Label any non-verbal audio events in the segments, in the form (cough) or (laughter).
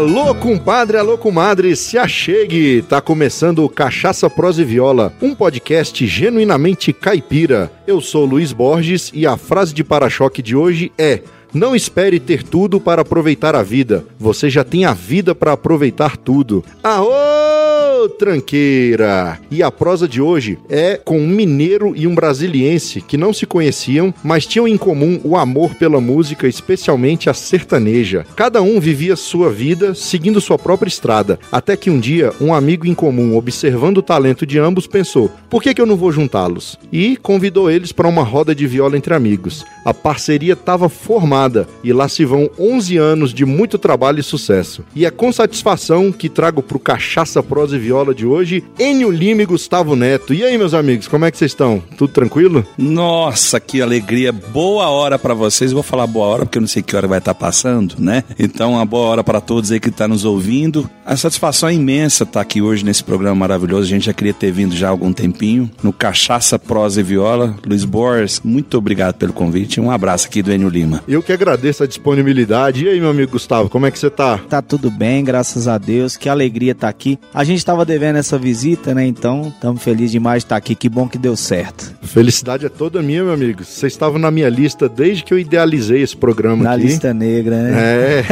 Alô, compadre, alô, comadre, se achegue! Tá começando o Cachaça Prosa e Viola, um podcast genuinamente caipira. Eu sou Luiz Borges e a frase de para-choque de hoje é: Não espere ter tudo para aproveitar a vida. Você já tem a vida para aproveitar tudo. Aô, tranqueira! E a prosa de hoje é com um mineiro e um brasiliense que não se conheciam, mas tinham em comum o amor pela música, especialmente a sertaneja. Cada um vivia sua vida seguindo sua própria estrada, até que um dia um amigo em comum, observando o talento de ambos, pensou: por que, que eu não vou juntá-los? E convidou eles para uma roda de viola entre amigos. A parceria estava formada e lá se vão 11 anos de muito trabalho e sucesso. E é com satisfação que trago pro Cachaça Prosa e Viola de hoje Enio Lima e Gustavo Neto. E aí, meus amigos, como é que vocês estão? Tudo tranquilo? Nossa, que alegria. Boa hora para vocês. Vou falar boa hora porque eu não sei que hora vai estar passando, né? Então, uma boa hora para todos aí que estão tá nos ouvindo. A satisfação é imensa estar aqui hoje nesse programa maravilhoso. A gente já queria ter vindo já há algum tempinho no Cachaça Prosa e Viola. Luiz Borges, muito obrigado pelo convite. Um abraço aqui do Enio Lima. Eu que agradeço a disponibilidade. E aí, meu amigo Gustavo, como é que você tá? Tá tudo bem, graças a Deus. Que alegria estar aqui. A gente estava devendo essa visita, né? Então, estamos felizes demais de estar aqui. Que bom que deu certo. Felicidade é toda minha, meu amigo. Vocês estavam na minha lista desde que eu idealizei esse programa na aqui. lista negra, né? É.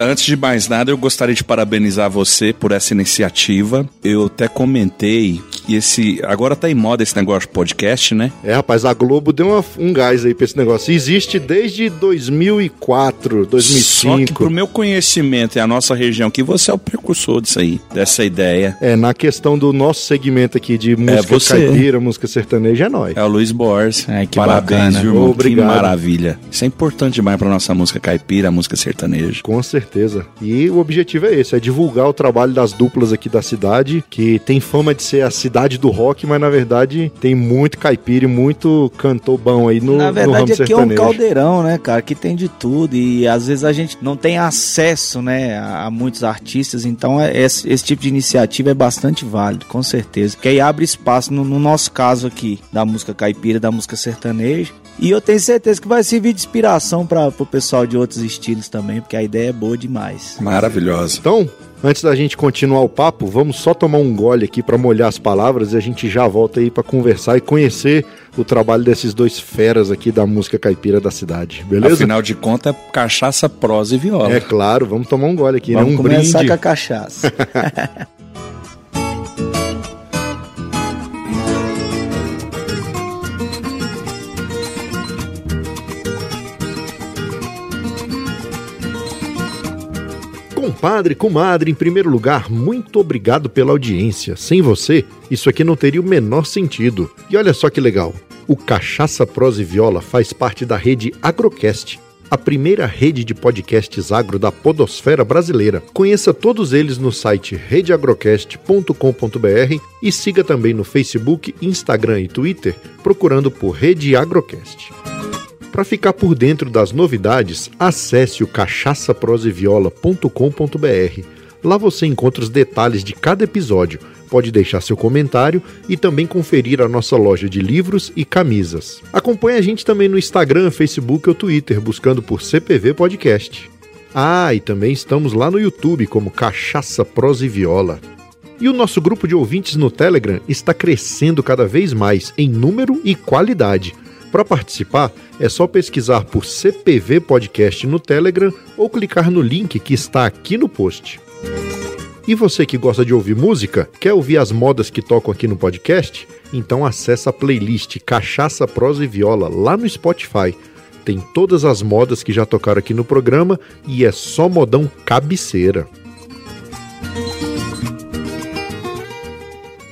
(laughs) Antes de mais nada, eu gostaria de parabenizar você por essa iniciativa. Eu até comentei que esse. Agora tá em moda esse negócio de podcast, né? É, rapaz, a Globo deu uma- um gás aí pra esse negócio. Existe desde 2004, 2005. Só que pro meu conhecimento e a nossa região aqui, você é o precursor disso aí, dessa ideia. É, na questão do nosso segmento aqui de música você. caipira, música sertaneja, é nóis. É o Luiz Borges. Ai, que Parabéns, bacana. irmão? Obrigado. Que maravilha. Isso é importante demais pra nossa música caipira, a música sertaneja. Com certeza. E o objetivo é esse, é divulgar o trabalho das duplas aqui da cidade, que tem fama de ser a cidade do rock, mas na verdade tem muito caipira e muito cantor bom aí no, Na no verdade, ramo aqui é um sertanejo. caldeirão, né, cara? Que tem de tudo. E às vezes a gente não tem acesso, né, a, muitos artistas. Então, é- esse, esse tipo de iniciativa é bastante válido, com certeza. Que aí abre espaço, no, no nosso caso aqui, da música caipira, da música sertaneja. E eu tenho certeza que vai servir de inspiração para o pessoal de outros estilos também, porque a ideia é boa demais. Maravilhosa. Então, antes da gente continuar o papo, vamos só tomar um gole aqui pra molhar as palavras e a gente já volta aí pra conversar e conhecer o trabalho desses dois feras aqui da música caipira da cidade, beleza? Afinal de contas, é cachaça, prosa e viola. É claro, vamos tomar um gole aqui, Vamos né? Um começar brinde. com a cachaça. (laughs) Compadre, comadre, em primeiro lugar, muito obrigado pela audiência. Sem você, isso aqui não teria o menor sentido. E olha só que legal. O Cachaça Prosa e Viola faz parte da rede Agrocast, a primeira rede de podcasts agro da podosfera brasileira. Conheça todos eles no site redeagrocast.com.br e siga também no Facebook, Instagram e Twitter procurando por Rede Agrocast. Para ficar por dentro das novidades, acesse o cachaçaproseviola.com.br. Lá você encontra os detalhes de cada episódio, pode deixar seu comentário e também conferir a nossa loja de livros e camisas. Acompanhe a gente também no Instagram, Facebook ou Twitter, buscando por CPV Podcast. Ah, e também estamos lá no YouTube como Cachaça Prosa e Viola. E o nosso grupo de ouvintes no Telegram está crescendo cada vez mais em número e qualidade. Para participar, é só pesquisar por CPV Podcast no Telegram ou clicar no link que está aqui no post. E você que gosta de ouvir música, quer ouvir as modas que tocam aqui no podcast? Então acessa a playlist Cachaça, Prosa e Viola lá no Spotify. Tem todas as modas que já tocaram aqui no programa e é só modão cabeceira.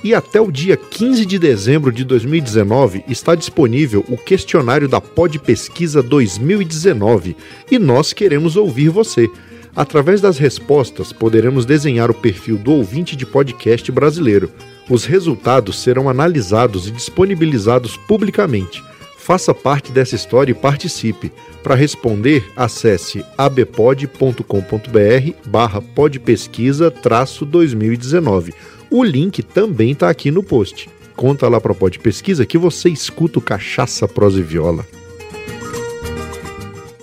E até o dia 15 de dezembro de 2019 está disponível o questionário da Pod Pesquisa 2019 e nós queremos ouvir você. Através das respostas, poderemos desenhar o perfil do ouvinte de podcast brasileiro. Os resultados serão analisados e disponibilizados publicamente. Faça parte dessa história e participe. Para responder, acesse abpod.com.br barra podpesquisa 2019. O link também está aqui no post. Conta lá para a Pod Pesquisa que você escuta o Cachaça, Prosa e Viola.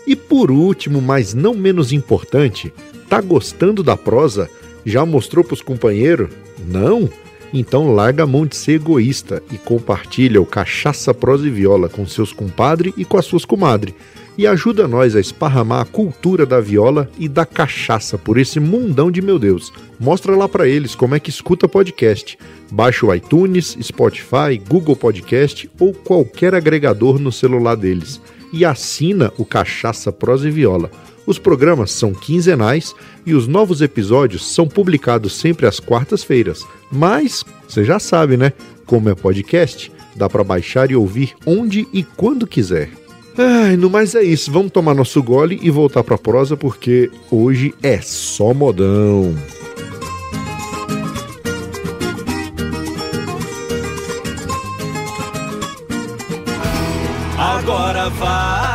E por último, mas não menos importante, Tá gostando da prosa? Já mostrou pros companheiros? Não? Então larga a mão de ser egoísta e compartilha o Cachaça, Prosa e Viola com seus compadres e com as suas comadres. E ajuda nós a esparramar a cultura da viola e da cachaça por esse mundão de meu Deus. Mostra lá para eles como é que escuta podcast. Baixa o iTunes, Spotify, Google Podcast ou qualquer agregador no celular deles. E assina o Cachaça, Prosa e Viola. Os programas são quinzenais e os novos episódios são publicados sempre às quartas-feiras. Mas você já sabe, né? Como é podcast, dá para baixar e ouvir onde e quando quiser. Ai, no mais é isso. Vamos tomar nosso gole e voltar pra prosa porque hoje é só modão. Agora vai,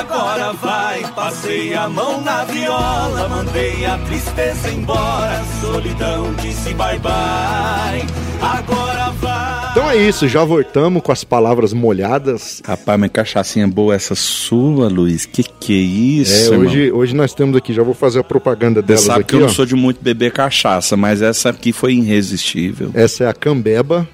agora vai. Passei a mão na viola, mandei a tristeza embora. Solidão disse bye bye. Agora vai. Então é isso, já voltamos com as palavras molhadas. Rapaz, mas cachaçinha boa essa sua, Luiz. Que que é É, isso, irmão? hoje, hoje nós temos aqui, já vou fazer a propaganda Você delas sabe aqui, que eu não ó. sou de muito beber cachaça, mas essa aqui foi irresistível. Essa é a Cambeba.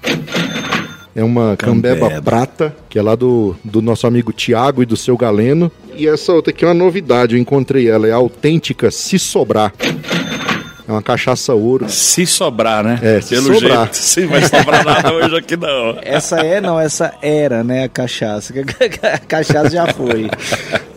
É uma Cambeba, Cambeba. prata, que é lá do, do nosso amigo Tiago e do seu Galeno. E essa outra aqui é uma novidade, eu encontrei ela, é a autêntica Se Sobrar. É uma cachaça ouro. Se sobrar, né? É, se Pelo sobrar. jeito, sim, vai sobrar nada hoje aqui não. Essa é, não, essa era, né, a cachaça. (laughs) A cachaça já foi.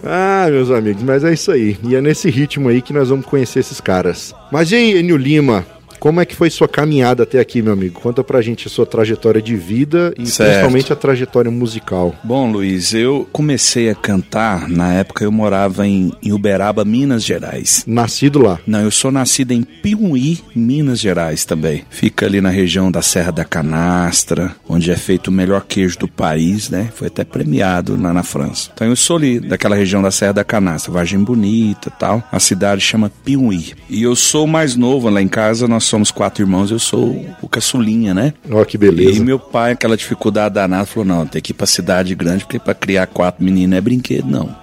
Ah, meus amigos, mas é isso aí. E é nesse ritmo aí que nós vamos conhecer esses caras. Mas e aí, Enio Lima? Como é que foi sua caminhada até aqui, meu amigo? Conta pra gente a sua trajetória de vida e Certo. principalmente a trajetória musical. Bom, Luiz, eu comecei a cantar, na época eu morava em, em Uberaba, Minas Gerais. Nascido lá. Não, eu sou nascido em Piuí, Minas Gerais também. Fica ali na região da Serra da Canastra, onde é feito o melhor queijo do país, né? Foi até premiado lá na França. Então eu sou ali daquela região da Serra da Canastra, Vargem Bonita e tal. A cidade chama Piuí. E eu sou mais novo lá em casa, nós somos quatro irmãos, eu sou o caçulinha, né? Ó, que E beleza. meu pai, aquela dificuldade danada, falou: não, tem que ir pra cidade grande, porque pra criar quatro meninos não é brinquedo, não.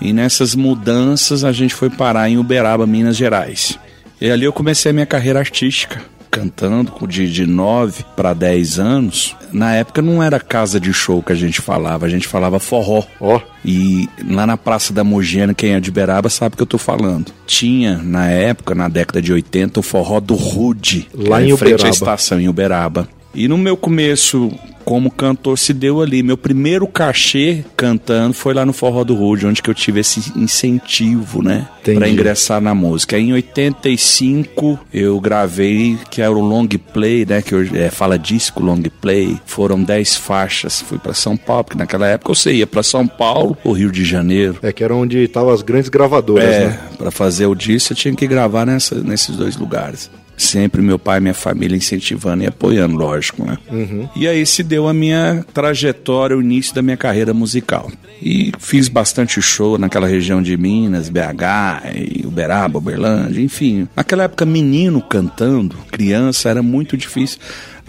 E nessas mudanças a gente foi parar em Uberaba, Minas Gerais. E ali eu comecei a minha carreira artística, cantando de, de 9 para 10 anos. Na época não era casa de show que a gente falava, a gente falava forró. Ó, E lá na Praça da Mogiana, quem é de Uberaba sabe o que eu tô falando. Tinha, na época, na década de 80, o forró do Rude. Lá era em frente à Uberaba. estação, em Uberaba. E no meu começo, como cantor, se deu ali. Meu primeiro cachê cantando foi lá no Forró do Rude, onde que eu tive esse incentivo, né? Pra ingressar na música. Em 85, eu gravei, que era o long play, né? Que hoje é, fala disco long play. Foram 10 faixas. Fui pra São Paulo, porque naquela época você ia pra São Paulo, ou Rio de Janeiro. é que era onde estavam as grandes gravadoras, É, né? pra fazer o disco eu tinha que gravar nessa, nesses dois lugares. Sempre meu pai e minha família incentivando e apoiando, lógico, né? E aí se deu a minha trajetória, o início da minha carreira musical. E fiz bastante show naquela região de Minas, BH, Uberaba, Uberlândia, enfim. Naquela época, menino cantando, criança, era muito difícil.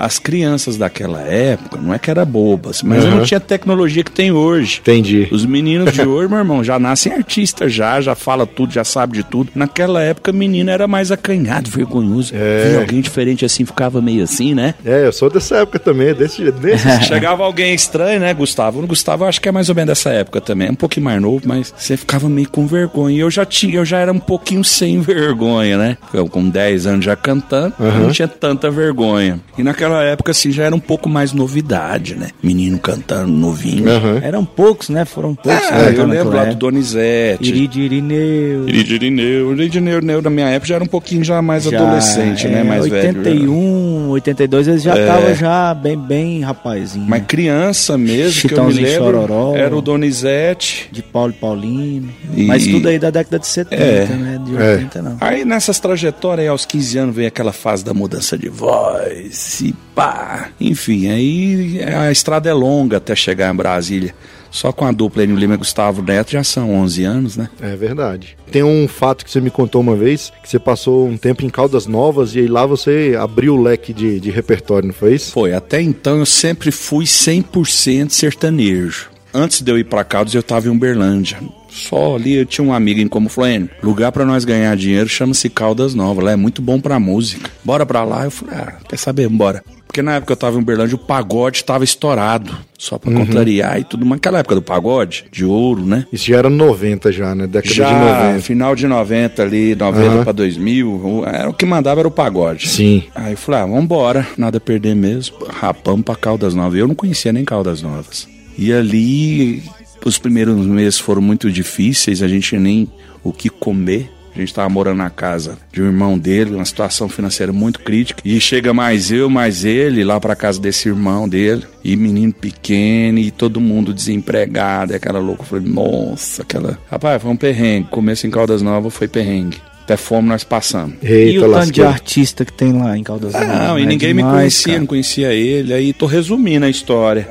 As crianças daquela época, não é que era bobas, mas Uhum. não tinha a tecnologia que tem hoje. Entendi. Os meninos de (laughs) hoje, meu irmão, já nascem artistas já, já fala tudo, já sabe de tudo. Naquela época, menino era mais acanhado, vergonhoso. É. Via alguém diferente assim, ficava meio assim, né? É, eu sou dessa época também, desse jeito. Desse... (laughs) Chegava alguém estranho, né, Gustavo? O Gustavo eu acho que é mais ou menos dessa época também. É um pouquinho mais novo, mas você ficava meio com vergonha. E eu já tinha, eu já era um pouquinho sem vergonha, né? Eu com 10 anos já cantando, eu não tinha tanta vergonha. E naquela época, assim, já era um pouco mais novidade, né? Menino cantando, novinho. Aham. Eram poucos, né? Foram poucos. Né, eu lembro naquela lá do. Donizete. Iridirineu. Iridirineu. Iridirineu, na minha época, já era um pouquinho já mais Já, adolescente, né? é, Mais velho. 81, 82, eles já estavam já bem, bem rapazinho. Mas criança mesmo, que eu me lembro, Chororó. era o Donizete. De Paulo e Paulino. E- Mas tudo aí da década de 70, É. né? De É. 80 não. Aí nessas trajetórias, aí, aos 15 anos, veio aquela fase da mudança de voz e pá. Enfim, aí a estrada é longa até chegar em Brasília. Só com a dupla Enio Lima e Gustavo Neto já são 11 anos, né? É verdade. Tem um fato que você me contou uma vez, que você passou um tempo em Caldas Novas e aí lá você abriu o leque de, de repertório, não foi isso? Foi, até então eu sempre fui 100% sertanejo. Antes de eu ir pra Caldas, eu tava em Uberlândia. Só ali eu tinha um amigo em como falou, "Enio, lugar pra nós ganhar dinheiro chama-se Caldas Novas. Lá é muito bom pra música. Bora pra lá. Eu falei, ah, quer saber, bora. Porque na época que eu tava em Uberlândia, o pagode tava estourado. Só pra contrariar e tudo. Mas naquela época do pagode, de ouro, né? Isso já era 90 já, né? Década de Já 90. final de 90 ali, 90 Aham. pra 2000, o- era o que mandava era o pagode. Sim. Aí eu falei, ah, vambora, nada a perder mesmo. Rapamos pra Caldas Novas. Eu não conhecia nem Caldas Novas. E ali, os primeiros meses foram muito difíceis, a gente tinha nem o que comer. A gente tava morando na casa de um irmão dele, uma situação financeira muito crítica. E chega mais eu, mais ele, lá pra casa desse irmão dele. E menino pequeno, e todo mundo desempregado, e aquela louca. Eu falei, nossa, aquela. Rapaz, foi um perrengue. Começo em Caldas Novas foi perrengue. Até fome nós passamos. E Eita, o tanto de lasqueira. artista que tem lá em Caldas Novas? Não, e né? ninguém me Demais, conhecia, cara. não conhecia ele. Aí tô resumindo a história.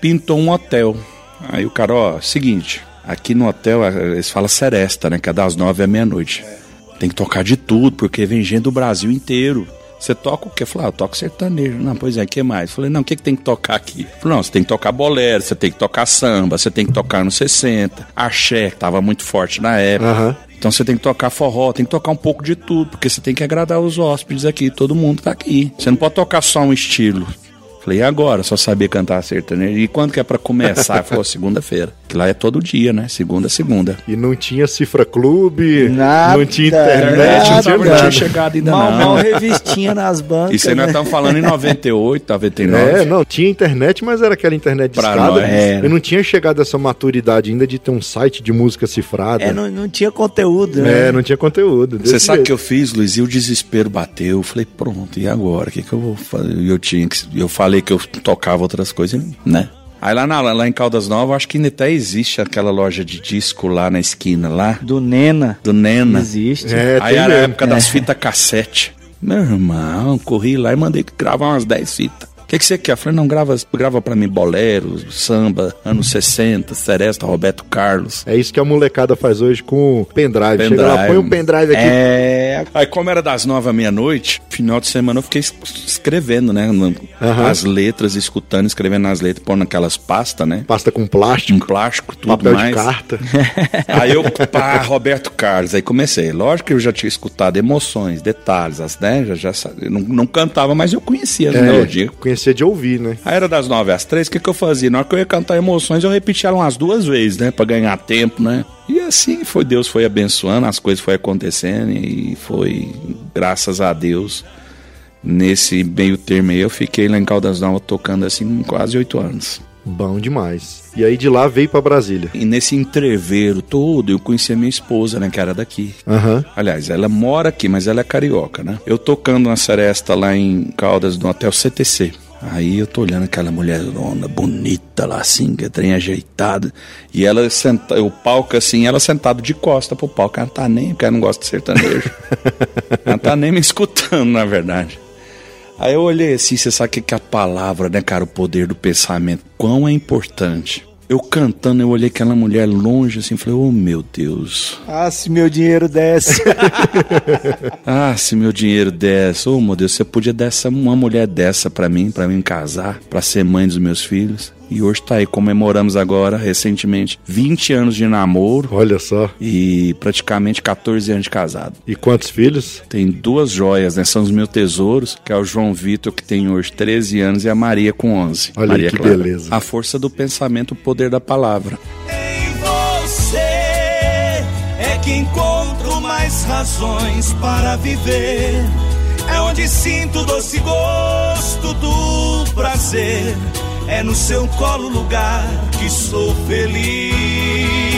Pintou um hotel. Aí o cara, ó, seguinte, aqui no hotel eh, eles falam seresta, né? Que é das nove à meia-noite. Tem que tocar de tudo, porque vem gente do Brasil inteiro. Você toca o quê? Eu falei, ah, eu toco sertanejo. Não, pois é, o que mais? Eu falei, não, o que, que tem que tocar aqui? Eu falei, não, você tem que tocar bolero, você tem que tocar samba, você tem que tocar nos 60, axé, que tava muito forte na época. Aham. Então você tem que tocar forró, tem que tocar um pouco de tudo, porque você tem que agradar os hóspedes aqui, todo mundo tá aqui. Você não pode tocar só um estilo. Falei, e agora? Só sabia cantar sertanejo. E quando que é pra começar? Falou, segunda-feira. Que lá é todo dia, né? Segunda, a segunda. E não tinha Cifra Clube, Nada, não tinha nada, internet, não tinha não tinha nada. chegado ainda Mal, não. mal (laughs) revistinha nas bancas. Isso aí nós né? estamos falando em 98, 99. É, não, tinha internet, mas era aquela internet de Pra nós. Era. Eu não tinha chegado a essa maturidade ainda de ter um site de música cifrada. É, não, não tinha conteúdo, né? É, não tinha conteúdo. Você sabe o que eu fiz, Luiz? E o desespero bateu. Eu falei, pronto, e agora? O que, que eu vou fazer? E Eu, tinha que, eu falei que eu tocava outras coisas, né? Aí lá, na- lá em Caldas Novas, acho que ainda até existe aquela loja de disco lá na esquina, lá, Do Nena. do Nena. Existe. É, Aí era a mesmo. época das fitas cassete. Meu irmão, corri lá e mandei gravar umas 10 fitas. O que, que você quer? Eu falei, não, grava, grava pra mim bolero, samba, anos 60, Seresta, Roberto Carlos. É isso que a molecada faz hoje com o pendrive. Chega lá, Pendrive. põe um pendrive aqui. É, Aí, como era das nove à meia-noite, final de semana eu fiquei es- escrevendo, né? Aham. As letras, escutando, escrevendo nas letras, pondo naquelas pastas, né? Pasta com Um plástico, plástico, tudo papel mais. de carta. (laughs) Aí eu, pá, Roberto Carlos, aí comecei. Lógico que eu já tinha escutado emoções, detalhes, as, né? Já, já não, não cantava, mas eu conhecia as É, melodias. conhecia de ouvir, né? Aí era das nove às três, o que, que eu fazia? Na hora que eu ia cantar emoções, eu repetia umas duas vezes, né? Pra ganhar tempo, né? E assim foi, Deus foi abençoando, as coisas foi acontecendo e foi, graças a Deus, nesse meio termo aí, eu fiquei lá em Caldas Novas tocando assim quase oito anos. Bom demais. E aí de lá veio pra Brasília. E nesse entreveiro todo, eu conheci a minha esposa, né? Que era daqui. Aham. Aliás, ela mora aqui, mas ela é carioca, né? Eu tocando na seresta lá em Caldas, no hotel CTC. Aí eu tô olhando aquela mulherona bonita lá, assim, que é trem ajeitado. E ela senta, o palco assim, ela sentada de costa pro palco. Ela não tá nem, porque ela não gosta de sertanejo. (laughs) ela não tá nem me escutando, na verdade. Aí eu olhei assim, você sabe o que que é a palavra, né, cara? O poder do pensamento. Quão é importante. Eu cantando, eu olhei aquela mulher longe assim, falei, oh meu Deus. Ah, se meu dinheiro desse. (laughs) Ah, se meu dinheiro desse, ô meu Deus, você podia dar essa, uma mulher dessa pra mim, pra mim casar, pra ser mãe dos meus filhos. E hoje tá aí, comemoramos agora, recentemente, 20 anos de namoro Olha só. e praticamente 14 anos de casado. E quantos filhos? Tem duas joias, né? São os meus tesouros, que é o João Vitor, que tem hoje 13 anos, e a Maria com 11. Olha Maria que Clara. beleza. A força do pensamento, o poder da palavra. Em você é que encontro mais razões para viver. É onde sinto o doce gosto do prazer. É no seu colo lugar que sou feliz.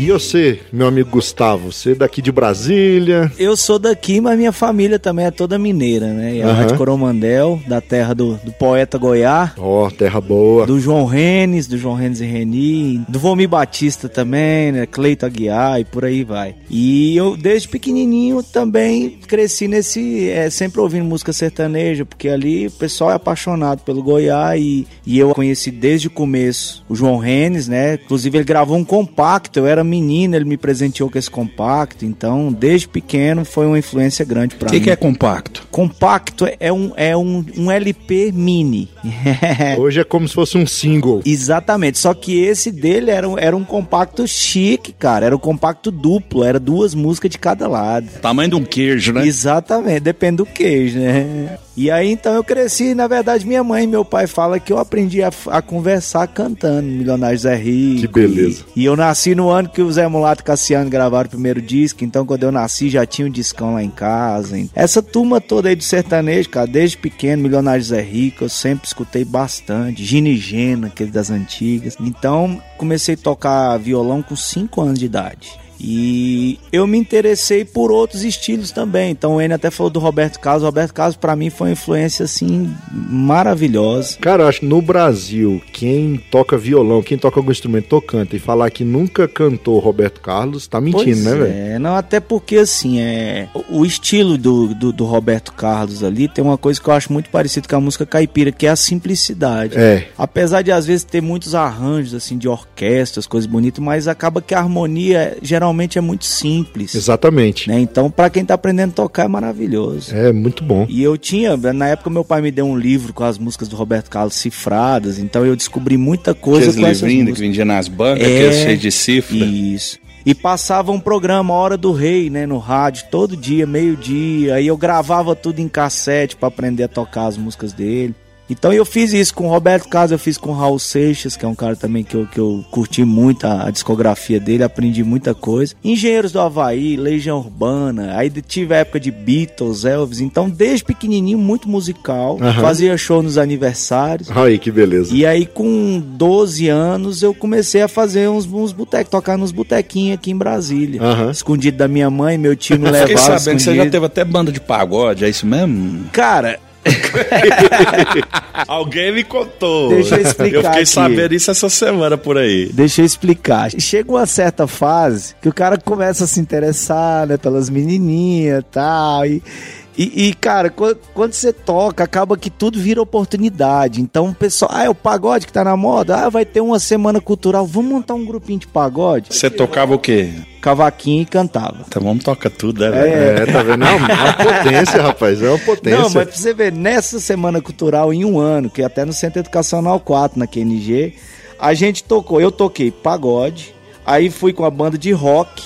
E você, meu amigo Gustavo? Você é daqui de Brasília? Eu sou daqui, mas minha família também é toda mineira, né? É lá Aham. de Coromandel, da terra do, do poeta Goiá. Ó, terra boa. Do João Renes, do João Renes e Reni, do Vomi Batista também, né? Cleito Aguiar e por aí vai. E eu, desde pequenininho, também cresci nesse. É, sempre ouvindo música sertaneja, porque ali o pessoal é apaixonado pelo Goiá e, e eu conheci desde o começo o João Renes, né? Inclusive ele gravou um compacto, eu era menino, ele me presenteou com esse compacto, então desde pequeno foi uma influência grande para O mim. que, que é compacto? Compacto é um, é um, um LP mini. (laughs) Hoje é como se fosse um single. Exatamente, só que esse dele era, um- era um compacto chique, cara. Era um compacto duplo, era duas músicas de cada lado. Tamanho de um queijo, né? Exatamente, depende do queijo, né? E aí então eu cresci, na verdade, minha mãe e meu pai falam que eu aprendi a, a conversar cantando Milionário Zé Rico. Que beleza. E, e eu nasci no ano que o Zé Mulato e Cassiano gravaram o primeiro disco, então quando eu nasci já tinha um discão lá em casa. hein? Essa turma toda aí do sertanejo, cara, desde pequeno, Milionário Zé Rico, eu sempre escutei bastante. Gini Gena, aquele das antigas. Então comecei a tocar violão com 5 anos de idade. E eu me interessei por outros estilos também. Então o N até falou do Roberto Carlos. O Roberto Carlos pra mim foi uma influência assim maravilhosa. Cara, eu acho que no Brasil, quem toca violão, quem toca algum instrumento tocante e falar que nunca cantou Roberto Carlos, tá mentindo, Pois né, velho? É, não, até porque assim, é, o o estilo do, do, do Roberto Carlos ali tem uma coisa que eu acho muito parecido com a música caipira, que é a simplicidade. É. Apesar de às vezes ter muitos arranjos assim de orquestras, coisas bonitas, mas acaba que a harmonia geralmente é muito simples. Exatamente. Né? Então, pra quem tá aprendendo a tocar é maravilhoso. É muito bom. E eu tinha, na época meu pai me deu um livro com as músicas do Roberto Carlos cifradas, então eu descobri muita coisa com essas livrinhos que vendia nas bancas, É. aqueles cheios de cifra. Isso. E passava um programa Hora do Rei, né, no rádio, todo dia, meio-dia. Aí eu gravava tudo em cassete pra aprender a tocar as músicas dele. Então eu fiz isso com o Roberto Carlos, eu fiz com o Raul Seixas, que é um cara também que eu, que eu curti muito a, a discografia dele, aprendi muita coisa. Engenheiros do Havaí, Legião Urbana, aí tive a época de Beatles, Elvis. Então desde pequenininho, muito musical, Aham. fazia show nos aniversários. Aí, que beleza. E aí, com 12 anos, eu comecei a fazer uns, uns botecos, tocar nos botequinhos aqui em Brasília. Aham. Escondido da minha mãe, meu tio me (laughs) levava. Fiquei sabendo que você já escondido. teve até banda de pagode, é isso mesmo? Cara, (laughs) Alguém me contou. Deixa eu explicar Eu fiquei aqui. sabendo isso essa semana por aí. deixa eu explicar. Chega uma certa fase que o cara começa a se interessar, né, pelas menininhas tal, e tal. E, e, cara, quando, quando você toca, acaba que tudo vira oportunidade. Então o pessoal, ah, é o pagode que tá na moda, ah, vai ter uma semana cultural, vamos montar um grupinho de pagode? Você tocava o quê? Cavaquinho e cantava. Então vamos tocar tudo, né, velho? É, tá vendo? É uma potência, rapaz. É uma potência. Não, mas pra você ver, nessa semana cultural, em um ano, que até no Centro Educacional 4, na QNG, a gente tocou, eu toquei pagode, aí fui com a banda de rock,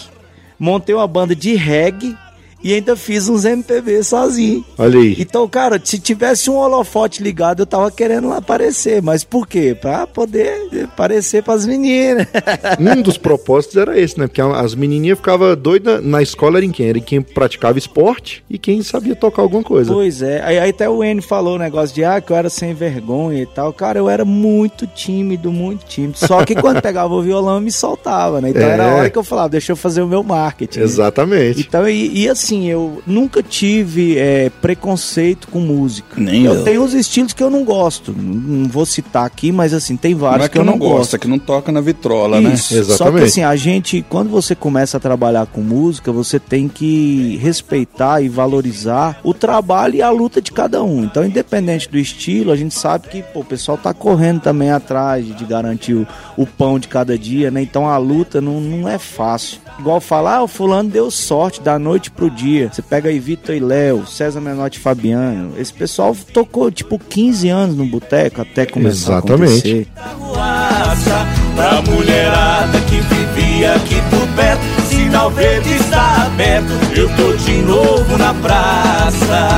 montei uma banda de reggae e ainda fiz uns MPB sozinho. Olha aí. Então, cara, se tivesse um holofote ligado, eu tava querendo lá aparecer. Mas por quê? Pra poder aparecer pras meninas. (laughs) Um dos propósitos era esse, né? Porque as menininhas ficavam doidas na escola era em quem? Era em quem praticava esporte e quem sabia tocar alguma coisa. Pois é, aí, aí até o N falou o negócio de ah, que eu era sem vergonha e tal. Cara, eu era muito tímido, muito tímido. Só que quando (laughs) pegava o violão eu me soltava, né? Então É. era a hora que eu falava, deixa eu fazer o meu marketing. Exatamente. Então, e, e assim, eu nunca tive é, preconceito com música. Nem eu eu. tenho os estilos que eu não gosto. Não vou citar aqui, mas assim, tem vários Não é que eu não gosto, é que não toca na vitrola, né? isso. Só Exatamente. que assim, a gente, quando você começa a trabalhar com música, você tem que respeitar e valorizar o trabalho e a luta de cada um. Então, independente do estilo, a gente sabe que pô, o pessoal tá correndo também atrás de, de garantir o, o pão de cada dia, né? Então a luta não, não é fácil. Igual falar, ah, o fulano deu sorte da noite pro dia. Você pega aí Vitor e Léo, César Menotti e Fabiano. Esse pessoal tocou tipo 15 anos no boteco até começar Exatamente. a acontecer. Ruaça, pra mulherada que vivia aqui por perto. Sinal verde está aberto, eu tô de novo na praça.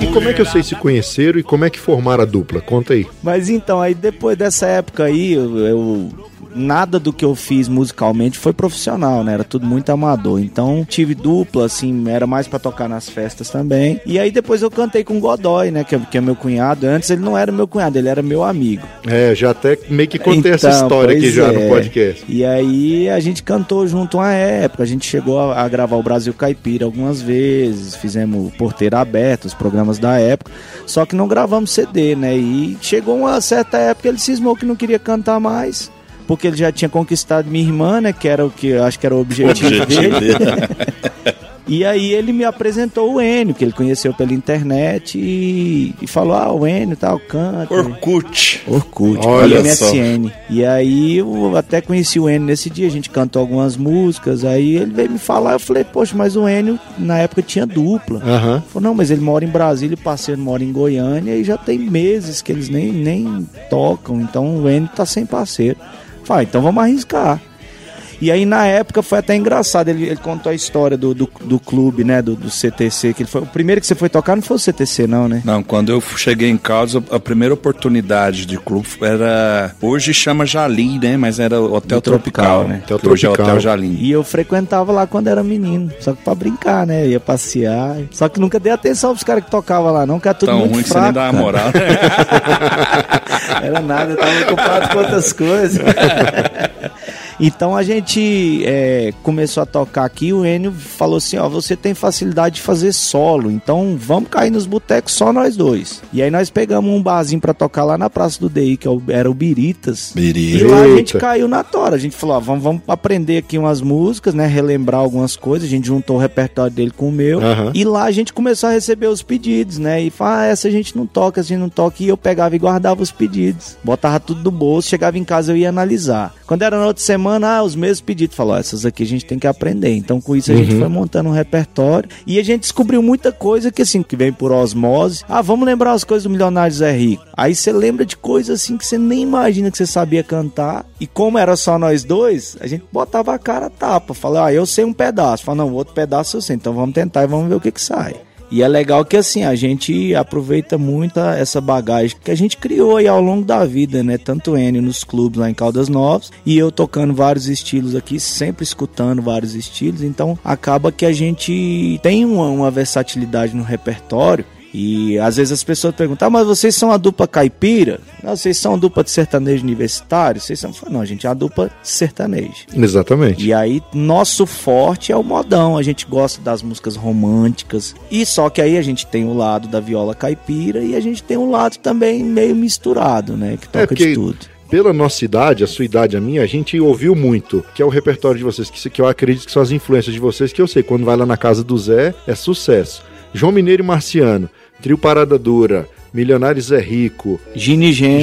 E como é que vocês se conheceram e como é que formaram a dupla? Conta aí. Mas então, aí depois dessa época aí, eu, eu- nada do que eu fiz musicalmente foi profissional, né? Era tudo muito amador. Então, tive dupla, assim, era mais pra tocar nas festas também. E aí depois eu cantei com o Godoy, né? Que, é- que é meu cunhado. Antes ele não era meu cunhado, ele era meu amigo. É, já até meio que contei essa Então, história aqui já é. no podcast. E aí a gente cantou junto uma época, a gente chegou a, a gravar o Brasil Caipira algumas vezes, fizemos Porteira Aberta, os programas da época, só que não gravamos CD, né? E chegou uma certa época ele cismou que não queria cantar mais. Porque ele já tinha conquistado minha irmã, né? Que era o que eu acho que era o objetivo, Objetivo dele. dele. E aí ele me apresentou o Enio, que ele conheceu pela internet e, e falou: Ah, o Enio tal, canta. Orkut. Orkut, Olha MSN. E aí eu até conheci o Enio nesse dia, a gente cantou algumas músicas, aí ele veio me falar, eu falei, poxa, mas o Enio na época tinha dupla. Aham. Ele Falou, não, mas ele mora em Brasília, o parceiro mora em Goiânia e já tem meses que eles nem, nem tocam, então o Enio tá sem parceiro. Falei, então vamos arriscar. E aí na época foi até engraçado, ele, ele contou a história do, do, do clube, né, do, do CTC, que ele foi, o primeiro que você foi tocar não foi o CTC não, né? Não, quando eu cheguei em casa, a primeira oportunidade de clube era. Hoje chama Jalim, né? Mas era o Hotel Tropical, Tropical, né? Hotel Que hoje é Tropical. Hotel Jalim. E eu frequentava lá quando era menino, só que pra brincar, né? Ia passear. Só que nunca dei atenção pros caras que tocavam lá, não, que era tudo Tão muito ruim que você fraco. nem dá moral. (laughs) (laughs) Era nada, eu tava ocupado com outras coisas. (laughs) Então a gente é, começou a tocar aqui, o Enio falou assim, ó, você tem facilidade de fazer solo, então vamos cair nos botecos só nós dois. E aí nós pegamos um barzinho pra tocar lá na Praça do DI, que é era o Biritas. Biritas. E lá a gente caiu na tora. A gente falou, ó, vamos, vamos aprender aqui umas músicas, né? Relembrar algumas coisas. A gente juntou o repertório dele com o meu. Aham. E lá a gente começou a receber os pedidos, né? E falava, ah, essa a gente não toca, essa a gente não toca. E eu pegava e guardava os pedidos. Botava tudo no bolso, chegava em casa eu ia analisar. Quando era na outra semana, ah, os mesmos pedidos. Falou, essas aqui a gente tem que aprender. Então com isso a gente foi montando um repertório. E a gente descobriu muita coisa que assim, que vem por osmose. Ah, vamos lembrar as coisas do Milionário Zé Rico. Aí você lembra de coisas assim que você nem imagina que você sabia cantar. E como era só nós dois, a gente botava a cara a tapa. Falava, ah, eu sei um pedaço. Falava, não, o outro pedaço eu sei. Então vamos tentar e vamos ver o que que sai. E é legal que assim, a gente aproveita muito essa bagagem que a gente criou aí ao longo da vida, né? Tanto Enio nos clubes lá em Caldas Novas e eu tocando vários estilos aqui, sempre escutando vários estilos. Então acaba que a gente tem uma, uma versatilidade no repertório. E às vezes as pessoas perguntam, ah, mas vocês são a dupla caipira? Não, vocês são a dupla de sertanejo universitário? Vocês são. Não, a gente é a dupla de sertanejo. Exatamente. E aí, nosso forte é o modão. A gente gosta das músicas românticas. E só que aí a gente tem o lado da viola caipira e a gente tem um lado também meio misturado, né? Que toca porque- de tudo. Pela nossa idade, a sua idade, a minha, a gente ouviu muito, que é o repertório de vocês, que, que eu acredito que são as influências de vocês, que eu sei, quando vai lá na casa do Zé, é sucesso. João Mineiro e Marciano, Trio Parada Dura, Milionários é Rico, Gini Geno,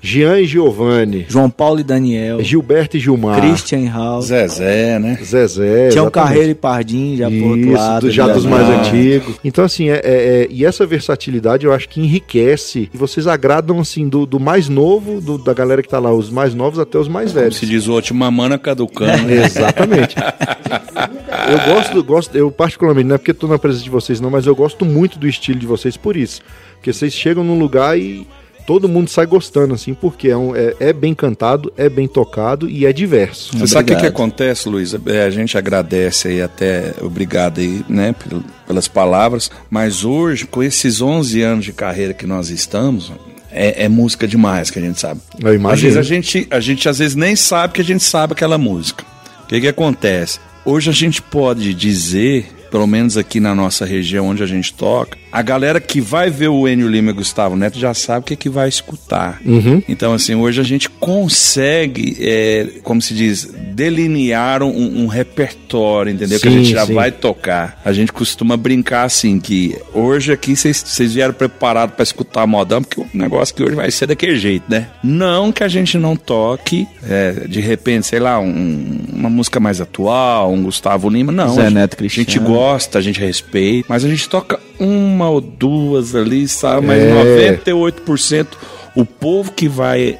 Gino e e Giovanni, João Paulo e Daniel, Gilberto e Gilmar, Christian House. Zezé, né? Zezé. Tinha um. Carreiro e Pardinho já pro outro Isso, lado. do- já dos mais antigos. Então, assim, é, é- é- e essa versatilidade eu acho que enriquece. E vocês agradam, assim, do, do mais novo, do- da galera que tá lá, os mais novos até os mais Como velhos. se diz o outro, mamana caducando. né? (laughs) Exatamente. eu gosto, gosto, eu particularmente, não é porque tô na presença de vocês, não, mas eu gosto muito do estilo de vocês por isso. Porque vocês chegam num lugar e todo mundo sai gostando, assim, porque é, um- é- é bem cantado, é bem tocado e é diverso. Você sabe o que, que acontece, Luiz? É, a gente agradece aí até, obrigado aí, né, pel- pelas palavras, mas hoje, com esses 11 anos de carreira que nós estamos, é, é música demais que a gente sabe. Eu Às imagino. vezes a gente, a gente às vezes nem sabe que a gente sabe aquela música. O que que acontece? Hoje a gente pode dizer, pelo menos aqui na nossa região onde a gente toca, a galera que vai ver o Enio Lima e Gustavo Neto já sabe o que, que vai escutar. Uhum. Então, assim, hoje a gente consegue, é, como se diz, delinear um, um repertório, entendeu? que a Sim, gente já sim. vai tocar. A gente costuma brincar assim, que hoje aqui vocês vieram preparados para escutar modão, porque o negócio que hoje vai ser daquele jeito, né? Não que a gente não toque, é, de repente, sei lá, um- uma música mais atual, um Gustavo Lima, não. Zé Neto A gente Cristiano. gosta, a gente respeita, mas a gente toca uma ou duas ali, sabe? Mas É. 98% o povo que vai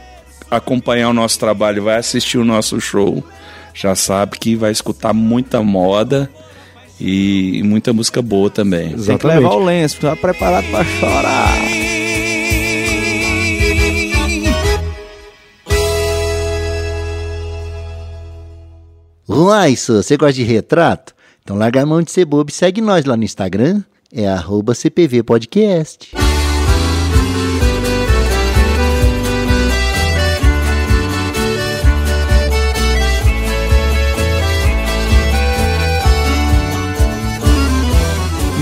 acompanhar o nosso trabalho, vai assistir o nosso show, já sabe que vai escutar muita moda e muita música boa também. Tem que Exatamente. levar o lenço, tá preparado pra chorar. Uai, você gosta de retrato? Então larga a mão de ser bobo e segue nós lá no Instagram. É arroba CPV Podcast.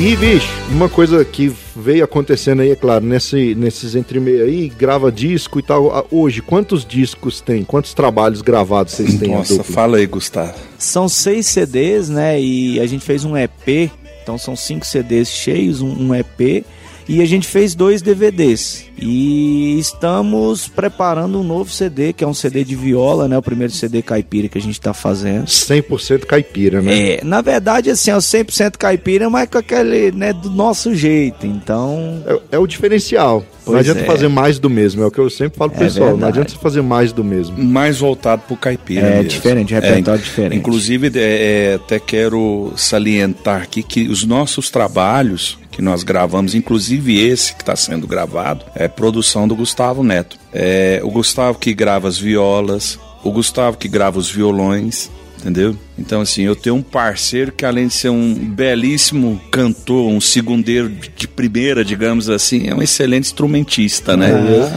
E, bicho, uma coisa que veio acontecendo aí, é claro, nesse, nesses entremeio aí, grava disco e tal. Hoje, quantos discos tem? Quantos trabalhos gravados vocês têm? Nossa, fala aí, Gustavo. São seis CDs, né? E a gente fez um EP. Então são cinco CDs cheios, um, um EP. E a gente fez dois DVDs. E estamos preparando um novo CD, que é um CD de viola, né? O primeiro CD caipira que a gente tá fazendo. 100% caipira, né? É, na verdade, assim, é o 100% caipira, mas com aquele, né, do nosso jeito. Então, É, é o diferencial. não Pois adianta é. fazer mais do mesmo, é o que eu sempre falo pro É pessoal. Não verdade. adianta você fazer mais do mesmo. Mais voltado pro caipira é mesmo. diferente, repertório diferente. Inclusive, é, é, até quero salientar aqui que os nossos trabalhos que nós gravamos, inclusive esse que está sendo gravado, é produção do Gustavo Neto. É o Gustavo que grava as violas, o Gustavo que grava os violões, entendeu? Então, assim, eu tenho um parceiro que, além de ser um belíssimo cantor, um segundeiro de primeira, digamos assim, é um excelente instrumentista, né?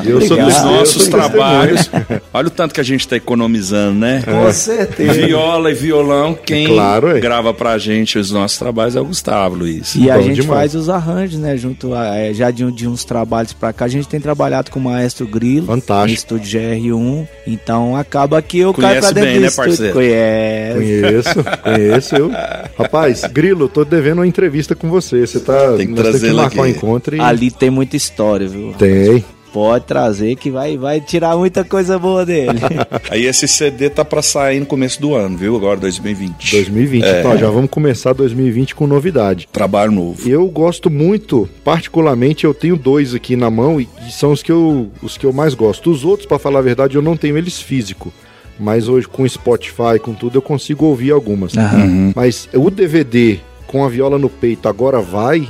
eu sou obrigado. Os testemunha, eu nossos trabalhos. Olha o tanto que a gente está economizando, né? Com certeza. Viola e violão, quem Claro, é. grava pra gente os nossos trabalhos é o Gustavo Luiz. E a Bom gente demais. faz os arranjos, né? Junto a, é, já de, de uns trabalhos pra cá, a gente tem trabalhado com o Maestro Grilo. Fantástico. No estúdio GR1. Então acaba que eu Conhece caio pra dentro bem, do né, estúdio. parceiro? Conhece. Conheço, conheço eu. Rapaz, Grilo, tô devendo uma entrevista com você. Você tá. Tem que trazer marcar um aqui. encontro e. Ali tem muita história, viu? Tem. Pode trazer que vai, vai tirar muita coisa boa dele. (laughs) Aí esse CD tá pra sair no começo do ano, viu? Agora 2020. 2020. É. Então, já vamos começar 2020 com novidade. Trabalho novo. Eu gosto muito, particularmente eu tenho dois aqui na mão e, são os que, eu, os que eu mais gosto. Os outros, pra falar a verdade, eu não tenho eles físico. Mas hoje com Spotify, com tudo, eu consigo ouvir algumas. Uhum. Mas o DVD com a viola no peito agora vai.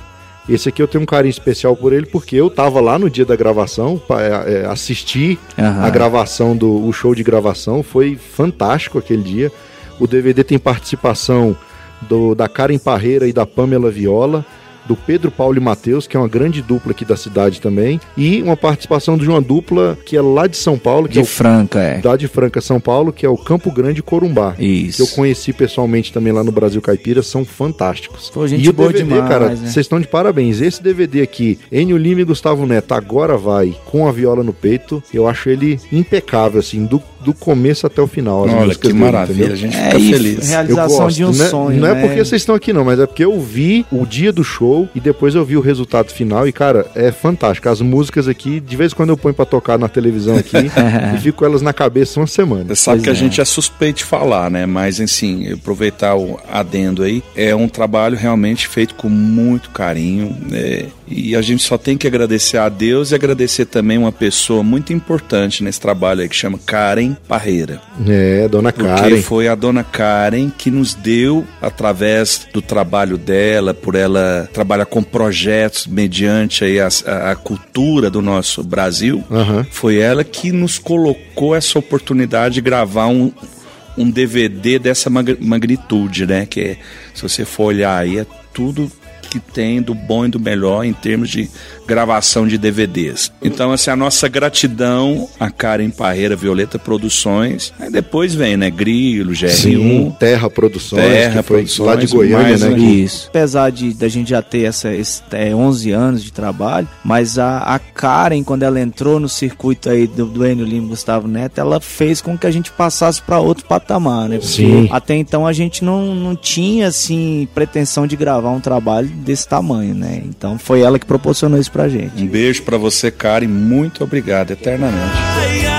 Esse aqui eu tenho um carinho especial por ele porque eu tava lá no dia da gravação, é, é, assistir Aham. a gravação do o show de gravação, foi fantástico aquele dia. O DVD tem participação do, da Karen Parreira e da Pamela Viola, do Pedro Paulo e Matheus, que é uma grande dupla aqui da cidade também, e uma participação de uma dupla que é lá de São Paulo, que De é o Franca, é. da de Franca, São Paulo, que é o Campo Grande Corumbá. Isso. Que eu conheci pessoalmente também lá no Brasil Caipira, são fantásticos. Pô, gente e o boa DVD, demais, cara, né? vocês estão de parabéns. Esse DVD aqui, Enio Lima e Gustavo Neto, agora vai com a viola no peito. Eu acho ele impecável, assim, do, do começo até o final. as Olha que dele, maravilha, entendeu? a gente É, fica e feliz. Eu realização gosto. de um não, é- sonho, não é né? porque vocês estão aqui, não, mas é porque eu vi o dia do show e depois eu vi o resultado final e, cara, é fantástico. As músicas aqui, de vez em quando eu ponho pra tocar na televisão aqui (laughs) e fico com elas na cabeça uma semana. Você sabe Pois que a é. gente é suspeito de falar, né? Mas, assim, aproveitar o adendo aí, é um trabalho realmente feito com muito carinho. né? E a gente só tem que agradecer a Deus e agradecer também uma pessoa muito importante nesse trabalho aí, que chama Karen Parreira. É, dona Porque Karen. foi a dona Karen que nos deu, através do trabalho dela, por ela trabalhar com projetos mediante aí a, a- a cultura do nosso Brasil, Aham. foi ela que nos colocou essa oportunidade de gravar um, um DVD dessa mag- magnitude, né? Que é, se você for olhar aí, é tudo que tem do bom e do melhor em termos de gravação de DVDs. Então, assim, a nossa gratidão a Karen Parreira Violeta Produções. Aí depois vem, né? Grilo, GR1. Sim, Terra Produções, Terra que foi Produções, lá de Goiânia, mais né? que- Isso. Apesar de da gente já ter essa, esse, é, 11 anos de trabalho, mas a, a Karen, quando ela entrou no circuito aí do, do Enio Lima e Gustavo Neto, ela fez com que a gente passasse para outro patamar, né? Porque Sim. até então a gente não, não tinha, assim, pretensão de gravar um trabalho desse tamanho, né? Então foi ela que proporcionou isso pra gente. Um beijo pra você, Karen. Muito obrigado, eternamente.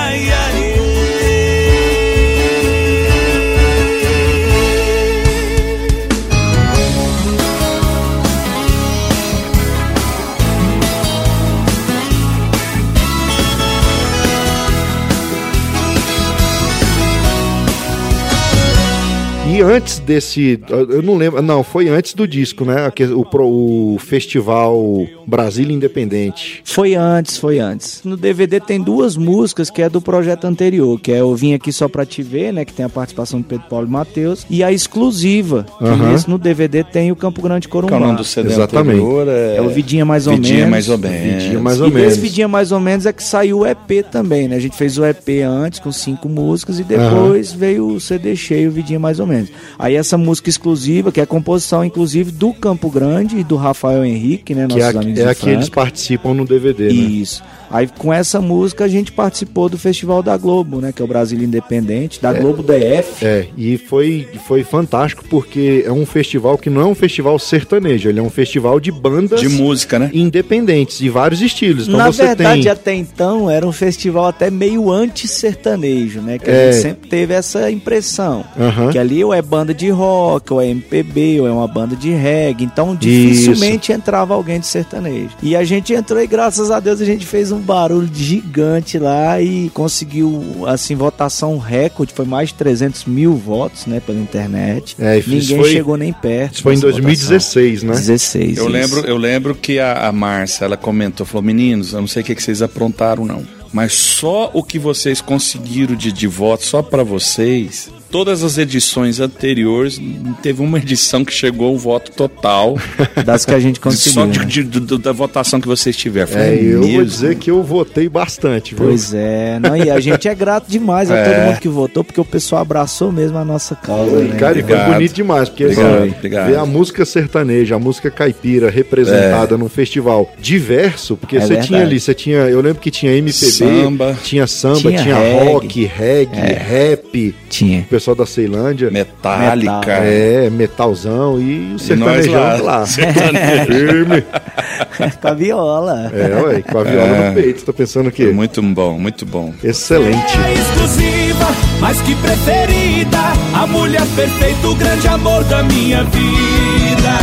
E antes desse. Eu não lembro. Não, foi antes do disco, né? O, o festival Brasília Independente. Foi antes, foi antes. No DVD tem duas músicas que é do projeto anterior, que é Eu Vim Aqui Só Pra Te Ver, né? Que tem a participação do Pedro Paulo e Matheus. E a exclusiva, que esse no DVD tem o Campo Grande é o Corumbá. nome do CD Exatamente. anterior? É, É o Vidinha Mais ou Vidinha Menos. mais ou menos. Vidinha mais ou e menos. desse Vidinha Mais ou Menos é que saiu o EP também, né? A gente fez o EP antes com cinco músicas e depois veio o CD cheio, o Vidinha Mais ou Menos. Aí essa música exclusiva, que é composição inclusive do Campo Grande e do Rafael Henrique, né? Que é, nossos a, amigos é a que eles participam no DVD, né? Isso. Aí com essa música a gente participou do Festival da Globo, né? Que é o Brasil Independente, da Globo DF. É, e foi, foi fantástico porque é um festival que não é um festival sertanejo, ele é um festival de bandas De música, né? independentes, de vários estilos. Então Na você verdade, tem. até então, era um festival até meio anti-sertanejo, né? Que a É. gente sempre teve essa impressão. Aham. Que ali ou é banda de rock, ou é MPB, ou é uma banda de reggae. Então, dificilmente entrava alguém de sertanejo. E a gente entrou e, graças a Deus, a gente fez um barulho gigante lá e conseguiu, assim, votação recorde. Foi mais de 300 mil votos, né? Pela internet. É, isso Ninguém foi- chegou nem perto. Isso foi em dessa votação. 2016, né? 16. Eu isso. lembro, eu lembro que a, a Márcia, ela comentou, falou, meninos, eu não sei o que, que vocês aprontaram, não. Mas só o que vocês conseguiram de, de voto, só pra vocês, todas as edições anteriores, teve uma edição que chegou o voto total. (laughs) Das que a gente só conseguiu. de, né? de- do- da votação que vocês tiveram. É, eu vou mesmo? dizer que eu votei bastante, viu? Pois é, não, e a gente é grato demais a É. todo mundo que votou, porque o pessoal abraçou mesmo a nossa causa, né? Cara, e foi bonito demais, porque Obrigado, assim, obrigado. ver a música sertaneja, a música caipira representada num festival diverso, porque É você verdade. tinha ali, você tinha, eu lembro que tinha MPB, Samba. tinha samba, tinha, Tinha reggae. rock, reggae, rap, Tinha. o pessoal da Ceilândia, Metálica. Metal. é, metalzão e o E nós sertanejão lá. lá. (laughs) Sertanejo. Firme. (laughs) Com a viola. É, ué, com a viola É. no peito, tá pensando o quê? Muito bom, muito bom. Excelente. É exclusiva, mais que preferida. A mulher perfeita, o grande amor da minha vida.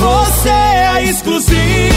Você é a exclusiva.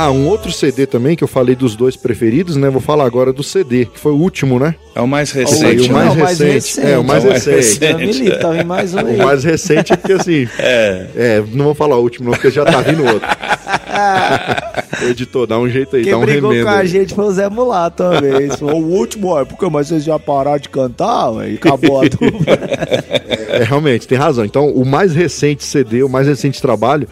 Ah, um outro CD também que eu falei dos dois preferidos, né? Vou falar agora do CD, que foi o último, né? É o mais recente. o mais né? Não, mais recente. recente. É, o mais É o mais recente. recente. Já me livre, tá vindo mais um aí. O mais recente é porque assim. (laughs) É. não vou falar o último, não, porque já tá vindo outro. (laughs) Editor, dá um jeito aí, Quem dá um brigou remendo. com a gente foi o Zé Mulato uma vez. Falou, o último, ó, porque mas vocês já pararam de cantar, velho. Acabou a dupla. (laughs) É, realmente, tem razão. Então, o mais recente CD, o mais recente trabalho,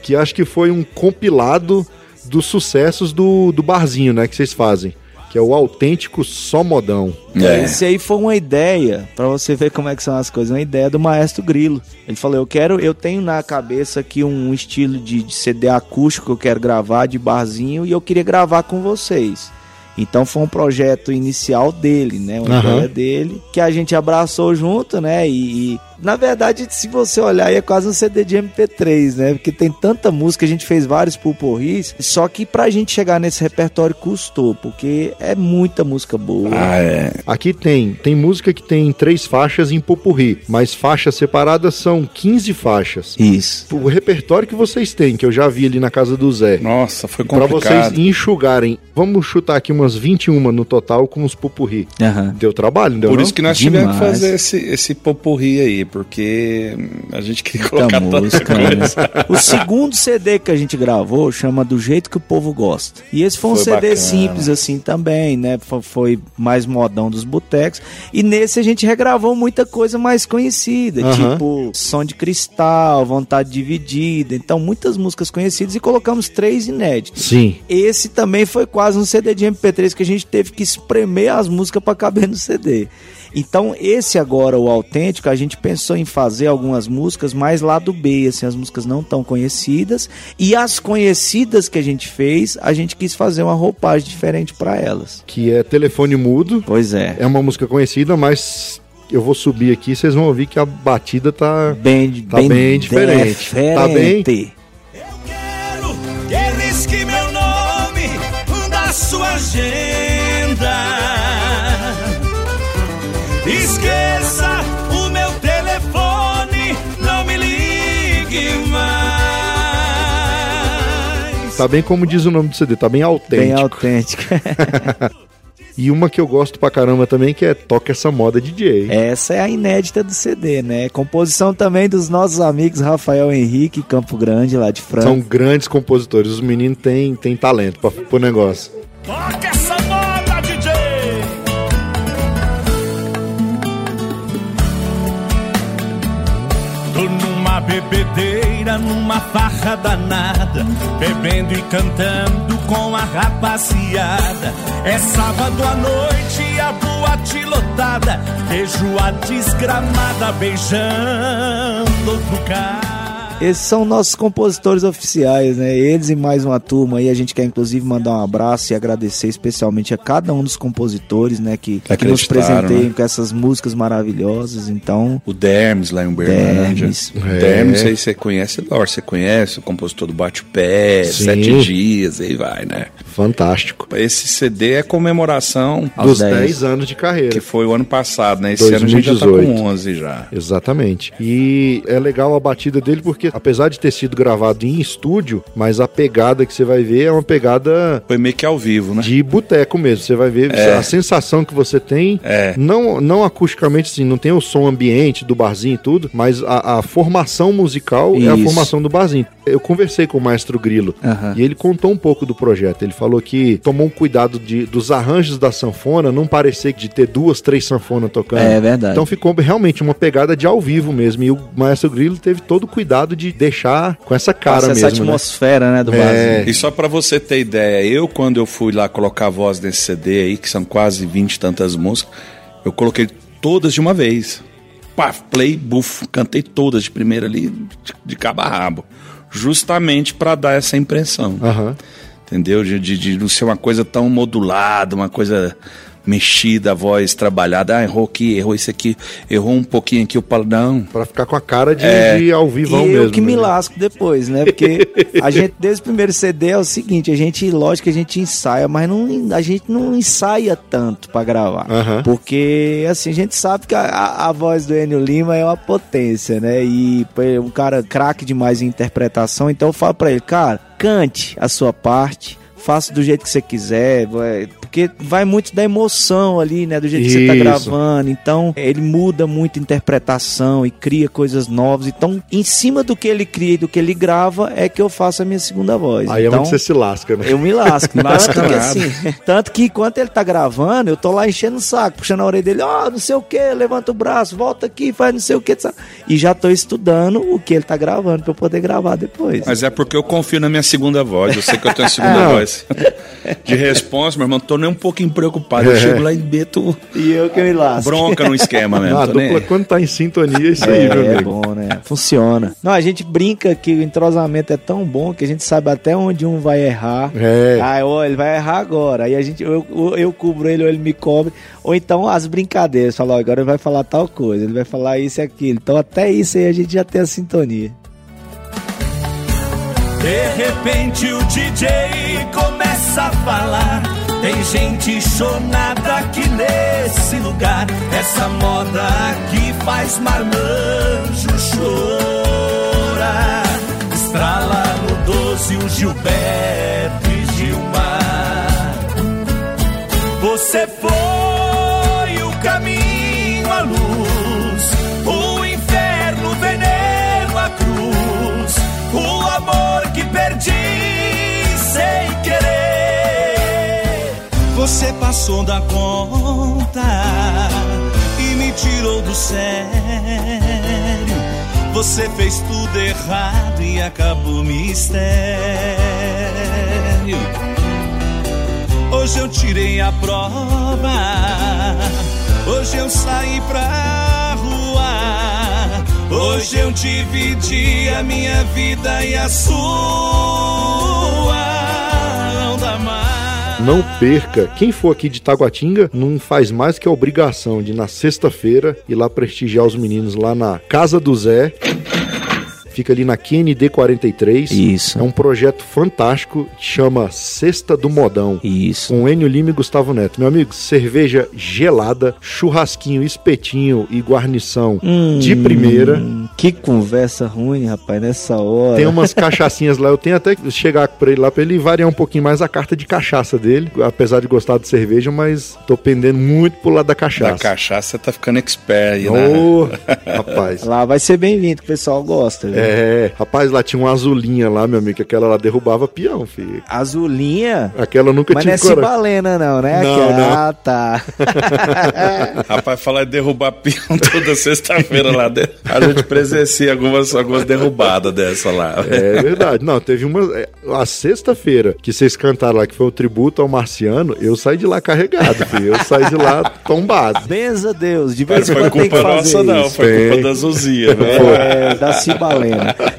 que acho que foi um compilado dos sucessos do, do barzinho, né? Que vocês fazem. Que é o autêntico Só Modão. É. Esse aí foi uma ideia, pra você ver como é que são as coisas, uma ideia do Maestro Grilo. Ele falou: "Eu quero, eu tenho na cabeça aqui um estilo de, de CD acústico que eu quero gravar de barzinho e eu queria gravar com vocês". Então foi um projeto inicial dele, né? Uma Aham. ideia dele, que a gente abraçou junto, né? E, e, na verdade, se você olhar, aí é quase um CD de MP3, né? Porque tem tanta música, a gente fez vários pulporris, só que pra gente chegar nesse repertório custou, porque é muita música boa. Ah, é. Aqui tem, tem música que tem três faixas em popurri, mas faixas separadas são 15 faixas. Isso. O repertório que vocês têm, que eu já vi ali na casa do Zé, Nossa, foi Pra vocês complicado. enxugarem, vamos chutar aqui umas 21 no total com os pupurri. Aham. Deu trabalho, não deu Por não? isso que nós Demais. tivemos que fazer esse, esse popurri aí, porque a gente queria colocar tanta música, né? coisa. O segundo CD que a gente gravou chama Do Jeito que o Povo Gosta. E esse foi um Foi CD bacana. simples assim também, né? Fo- Foi mais modão dos botecos. E nesse a gente regravou muita coisa mais conhecida, tipo Som de Cristal, Vontade Dividida. Então, muitas músicas conhecidas e colocamos três inéditas. Sim. Esse também foi quase um CD de MP3 que a gente teve que espremer as músicas para caber no CD. Então, esse agora, o autêntico, a gente pensou em fazer algumas músicas mais lado B, assim, as músicas não tão conhecidas. E as conhecidas que a gente fez, a gente quis fazer uma roupagem diferente para elas. Que é Telefone Mudo. Pois é. É uma música conhecida, mas eu vou subir aqui, vocês vão ouvir que a batida tá. Bem, Tá bem diferente. Tá bem- diferente. Eu quero que risque meu nome da sua agenda. Tá bem como diz o nome do CD, tá bem Bem autêntico. autêntico. (laughs) E uma que eu gosto pra caramba também, que é Toca Essa Moda DJ. Essa é a inédita do CD, né? Composição também dos nossos amigos Rafael Henrique Campo Grande, lá de França. São grandes compositores. Os meninos têm, têm talento pra, pro negócio. Toca essa moda, DJ! Tô numa bebedeira, numa farra danada, bebendo e cantando com a rapaziada. É sábado à noite a boate lotada, vejo a desgramada beijando outro cara. Esses são nossos compositores oficiais, né? Eles e mais uma turma aí. A gente quer inclusive mandar um abraço e agradecer especialmente a cada um dos compositores, né? Que, que nos presenteiam né? com essas músicas maravilhosas. Então, O Dermes lá em Uberlândia. Dermes. O É. Dermes aí você conhece, Laura, você conhece o compositor do Bate o Pé, Sim. Sete Dias, aí vai, né? Fantástico. Esse CD é comemoração Dos 10. 10 anos de carreira. que foi o ano passado, né? Esse ano a gente já tá 2018. com 11 já. Exatamente. E é legal a batida dele porque, apesar de ter sido gravado em estúdio, mas a pegada que você vai ver é uma pegada Foi meio que ao vivo, né? de boteco mesmo. Você vai ver É. a sensação que você tem, É. não, não acusticamente, assim, não tem o som ambiente do barzinho e tudo, mas a, a formação musical é a Isso. formação do barzinho. Eu conversei com o Maestro Grilo e ele contou um pouco do projeto. Ele falou que tomou um cuidado de, dos arranjos da sanfona não parecer de ter duas, três sanfonas tocando. É verdade. Então ficou realmente uma pegada de ao vivo mesmo. E o Maestro Grilo teve todo o cuidado de deixar com essa cara passa mesmo. essa né? atmosfera, né, do É. E só pra você ter ideia, eu quando eu fui lá colocar a voz nesse CD aí, que são quase 20 e tantas músicas, eu coloquei todas de uma vez. Pá, play, buf, cantei todas de primeira ali, de, de cabo a rabo. Justamente pra dar essa impressão. Aham. Entendeu? De, de, de não ser uma coisa tão modulada, uma coisa mexida, a voz trabalhada. Ah, errou aqui, errou isso aqui, errou um pouquinho aqui. Eu falo, não. Pra ficar com a cara de, É. de ao vivão e mesmo. eu que me né? lasco depois, né? Porque a gente, desde o primeiro CD, é o seguinte, a gente, lógico que a gente ensaia, mas não, a gente não ensaia tanto pra gravar. Aham. Porque, assim, a gente sabe que a, a- a voz do Enio Lima é uma potência, né? E pô, é um cara craque demais em interpretação, então eu falo pra ele, cara, cante a sua parte, faça do jeito que você quiser, porque vai muito da emoção ali, né? Do jeito que você tá Isso. gravando. Então, ele muda muito a interpretação e cria coisas novas. Então, em cima do que ele cria e do que ele grava, é que eu faço a minha segunda voz. Aí é então, onde você se lasca, né? eu me lasco. Lasca tanto, que, assim, tanto que enquanto ele tá gravando, eu tô lá enchendo o saco, puxando a orelha dele, ó, não sei o que, levanta o braço, volta aqui, faz não sei o que. E já tô estudando o que ele tá gravando pra eu poder gravar depois. Mas é porque eu confio na minha segunda voz. Eu sei que eu tenho a segunda Não. (laughs) voz. De resposta, meu irmão, tô nem um pouquinho preocupado. Eu É. chego lá e meto E eu que me lasco. bronca no esquema mesmo. Ah, a dupla, quando tá em sintonia, é isso aí, É, meu é amigo. bom, né? Funciona. Não, a gente brinca que o entrosamento é tão bom que a gente sabe até onde um vai errar. É. Ah, ó, ele vai errar agora. Aí a gente, eu, eu, eu cubro ele ou ele me cobre. Ou então as brincadeiras. Fala, ó, agora ele vai falar tal coisa. Ele vai falar isso e aquilo. Então até isso aí a gente já tem a sintonia. De repente o DJ começa a falar. Tem gente chonada aqui nesse lugar. Essa moda aqui faz marmanjo chorar. Estrala no 12 o Gilberto e Gilmar. Você foi passou da conta e me tirou do sério. Você fez tudo errado e acabou o mistério. Hoje eu tirei a prova. Hoje eu saí pra rua. Hoje eu dividi a minha vida e a sua. Não dá mais. Não perca. Quem for aqui de Taguatinga não faz mais que a obrigação de, na sexta-feira, ir lá prestigiar os meninos lá na Casa do Zé. Fica ali na QND 43. Isso. É um projeto fantástico, chama Cesta do Modão. Isso. Com Enio Lima e Gustavo Neto. Meu amigo, cerveja gelada, churrasquinho, espetinho e guarnição de primeira. Hum, Que conversa ruim, rapaz, nessa hora. Tem umas (laughs) cachaçinhas lá, eu tenho até que chegar pra ele lá pra ele variar um pouquinho mais a carta de cachaça dele, apesar de gostar de cerveja, mas tô pendendo muito pro lado da Da cachaça. cachaça tá ficando expert aí, né? Ô, (laughs) rapaz. Lá vai ser bem-vindo, que o pessoal gosta. viu? É, rapaz, lá tinha uma azulinha lá, meu amigo, que aquela lá derrubava peão, filho. Azulinha. Aquela nunca Mas não tive é coragem. cibalena, não, né? Não, Aquela- não. Ah, tá. (laughs) Rapaz, falar de derrubar peão toda sexta-feira lá dentro. A gente presencia algumas, algumas derrubadas dessa lá. É verdade. Não, teve uma. é, A sexta-feira que vocês cantaram lá, que foi o tributo ao Marciano, eu saí de lá carregado, filho. Eu saí de lá tombado. Benza Deus. De Mas vez em foi quando tem que culpa fazer nossa, não. Foi Tem. culpa da Zuzia, né? É, da cibalena.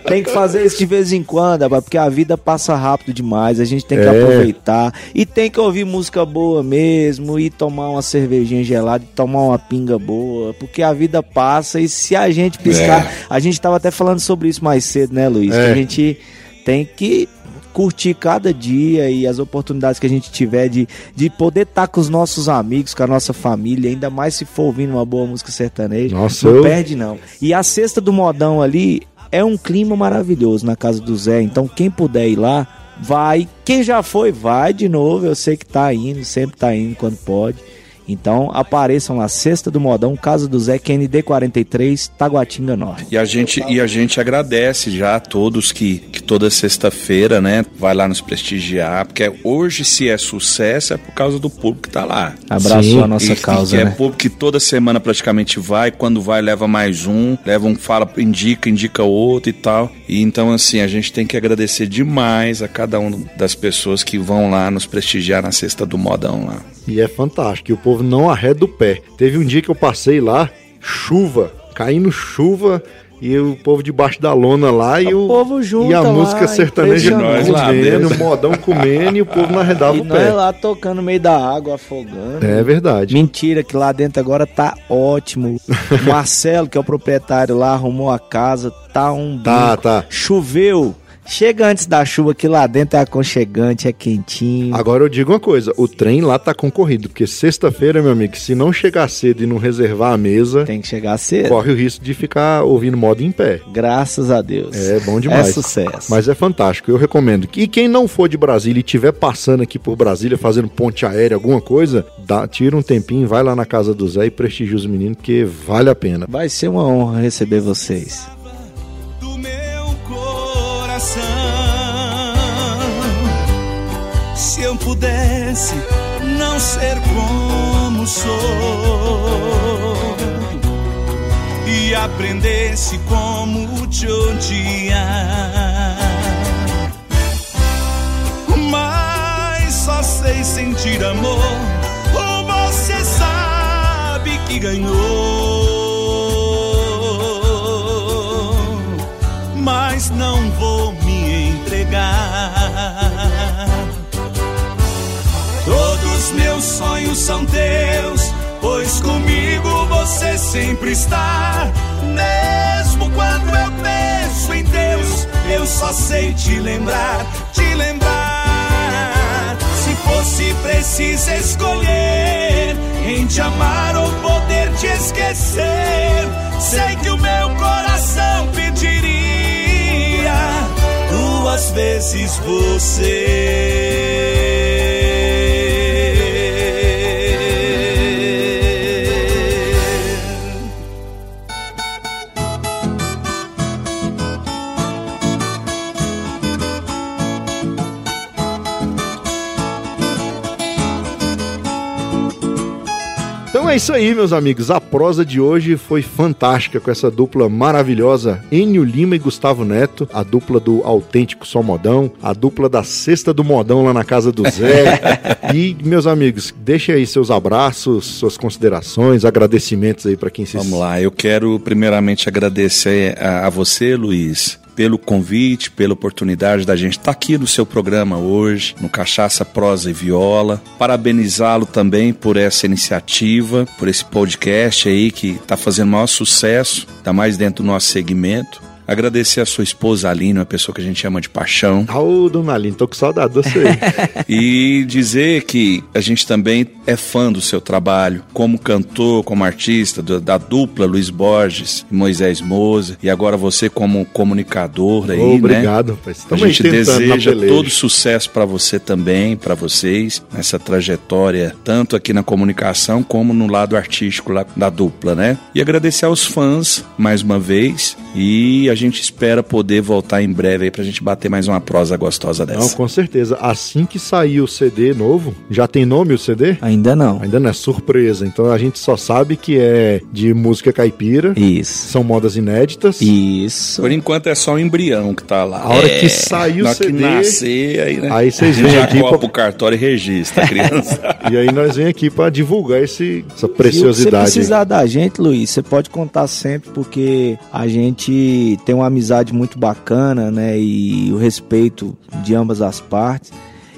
Tem que fazer isso de vez em quando, rapaz, porque a vida passa rápido demais, a gente tem que É. aproveitar. E tem que ouvir música boa mesmo, e tomar uma cervejinha gelada, e tomar uma pinga boa, porque a vida passa e se a gente piscar... É. A gente tava até falando sobre isso mais cedo, né, Luiz? É. Que a gente tem que curtir cada dia e as oportunidades que a gente tiver de, de poder estar com os nossos amigos, com a nossa família, ainda mais se for ouvindo uma boa música sertaneja. Nossa, não eu- perde não. E a cesta do modão ali é um clima maravilhoso na casa do Zé, então quem puder ir lá, vai. Quem já foi, vai de novo. Eu sei que tá indo, sempre tá indo quando pode. Então apareçam lá, Sexta do Modão, Casa do Zé, QND 43, Taguatinga Norte. E a gente, e a gente agradece já a todos que, que toda sexta-feira, né, vai lá nos prestigiar, porque hoje se é sucesso é por causa do público que tá lá. Abraçou Sim, a nossa E- causa, e é né? público que toda semana praticamente vai, quando vai leva mais um, leva um, fala, indica, indica outro e tal. E então assim, a gente tem que agradecer demais a cada uma das pessoas que vão lá nos prestigiar na Sexta do Modão lá. E é fantástico. E o povo não arreda o pé. Teve um dia que eu passei lá, chuva, caindo chuva. E o povo debaixo da lona lá e o, povo junto e a lá, música sertaneja comendo, o modão comendo e o povo não arredava E o pé. lá tocando no meio da água, afogando. É verdade. Mentira, que lá dentro agora tá ótimo. O (laughs) Marcelo, que é o proprietário lá, arrumou a casa, tá um. Tá, brinco. tá. Choveu. Chega antes da chuva, que lá dentro é aconchegante, é quentinho. Agora eu digo uma coisa, o trem lá tá concorrido, porque sexta-feira, meu amigo, se não chegar cedo e não reservar a mesa, Tem que chegar cedo. corre o risco de ficar ouvindo moda em pé. Graças a Deus. É bom demais. É sucesso. Mas é fantástico, eu recomendo. E quem não for de Brasília e estiver passando aqui por Brasília, fazendo ponte aérea, alguma coisa, dá, tira um tempinho, vai lá na casa do Zé e prestigia os meninos, porque vale a pena. Vai ser uma honra receber vocês. Pudesse não ser como sou e aprendesse como te odiar, mas só sei sentir amor. Você sabe que ganhou mas não vou Meus sonhos são teus, pois comigo você sempre está. Mesmo quando eu penso em Deus, eu só sei te lembrar, te lembrar. Se fosse preciso escolher em te amar ou poder te esquecer, sei que o meu coração pediria duas vezes você. É isso aí, meus amigos. A prosa de hoje foi fantástica com essa dupla maravilhosa, Enio Lima e Gustavo Neto, a dupla do autêntico Só Modão, a dupla da Sexta do Modão lá na casa do Zé. (laughs) e, meus amigos, deixem aí seus abraços, suas considerações, agradecimentos aí para quem se Vamos lá, eu quero primeiramente agradecer a, a você, Luiz, pelo convite, pela oportunidade da gente estar aqui no seu programa hoje, no Cachaça, Prosa e Viola. Parabenizá-lo também por essa iniciativa, por esse podcast aí que está fazendo maior sucesso, ainda mais dentro do nosso segmento. Agradecer a sua esposa Aline, uma pessoa que a gente ama de paixão. Ô, dona Aline, tô com saudade de você. (laughs) E dizer que a gente também é fã do seu trabalho, como cantor, como artista, do- da dupla Luiz Borges e Moisés Moza, e agora você como comunicador aí, né? obrigado, rapaz. A Tamo gente deseja todo sucesso para você também, para vocês, nessa trajetória, tanto aqui na comunicação como no lado artístico lá da dupla, né? E agradecer aos fãs mais uma vez e a gente espera poder voltar em breve aí pra gente bater mais uma prosa gostosa Não, dessa. com certeza. Assim que sair o CD novo, já tem nome o CD? Ainda não. Ainda não é surpresa, então a gente só sabe que é de música caipira, Isso. são modas inéditas. Isso. Por enquanto é só o embrião que tá lá. A hora É, que sair o na hora que CD, nascer, aí, né? aí vocês vêm aqui copa pra- o cartório e registra a criança. (laughs) E aí nós vem aqui pra divulgar esse, essa Se você preciosidade. precisar da gente, Luiz, você pode contar sempre, porque a gente tem uma amizade muito bacana, né? E o respeito de ambas as partes.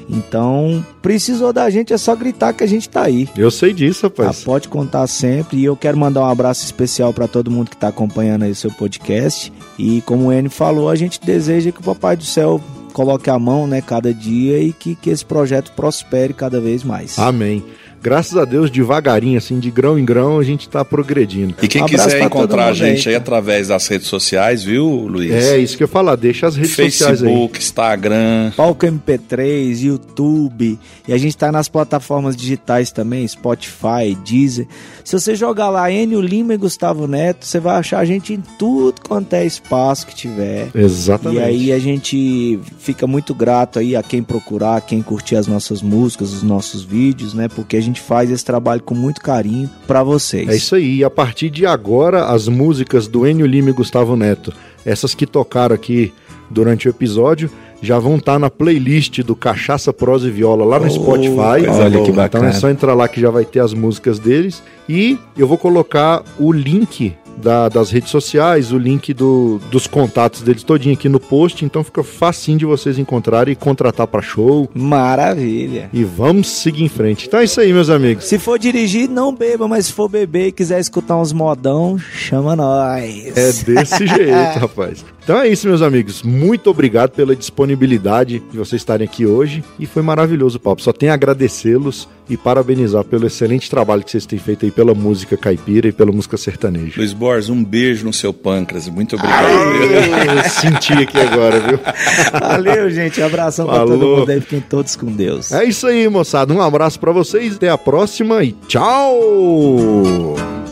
Então, precisou da gente, é só gritar que a gente tá aí. Eu sei disso, rapaz. Pode contar sempre. E eu quero mandar um abraço especial para todo mundo que tá acompanhando aí o seu podcast. E como o N falou, a gente deseja que o Papai do Céu coloque a mão, né, cada dia e que, que esse projeto prospere cada vez mais. Amém. Graças a Deus, devagarinho, assim, de grão em grão, a gente tá progredindo. E quem Um abraço quiser encontrar a gente aí, através das redes sociais, viu, Luiz? É, isso que eu falar, deixa as redes sociais aí. Facebook, Instagram. Palco MP3, YouTube, e a gente tá nas plataformas digitais também, Spotify, Deezer. Se você jogar lá Enio Lima e Gustavo Neto, você vai achar a gente em tudo quanto é espaço que tiver. Exatamente. E aí a gente fica muito grato aí a quem procurar, a quem curtir as nossas músicas, os nossos vídeos, né? Porque a gente faz esse trabalho com muito carinho pra vocês. É isso aí. E a partir de agora, as músicas do Enio Lima e Gustavo Neto, essas que tocaram aqui durante o episódio, já vão estar na playlist do Cachaça, Prosa e Viola lá no Oh, Spotify. Olha que boa. Então bacana. é só entrar lá que já vai ter as músicas deles. E eu vou colocar o link da- das redes sociais, o link do- dos contatos deles todinho aqui no post. Então fica facinho de vocês encontrarem e contratar para show. Maravilha. E vamos seguir em frente. Então é isso aí, meus amigos. Se for dirigir, não beba, mas se for beber e quiser escutar uns modão, chama nós. É desse jeito, (laughs) rapaz. Então é isso, meus amigos. Muito obrigado pela disponibilidade de vocês estarem aqui hoje. E foi maravilhoso o papo. Só tenho a agradecê-los e parabenizar pelo excelente trabalho que vocês têm feito aí pela música caipira e pela música sertaneja. Luiz Borges, um beijo no seu pâncreas. Muito obrigado. Eu senti aqui agora, viu? Valeu, gente. Abração pra Falou. todo mundo aí. Fiquem todos com Deus. É isso aí, moçada. Um abraço pra vocês. Até a próxima e tchau!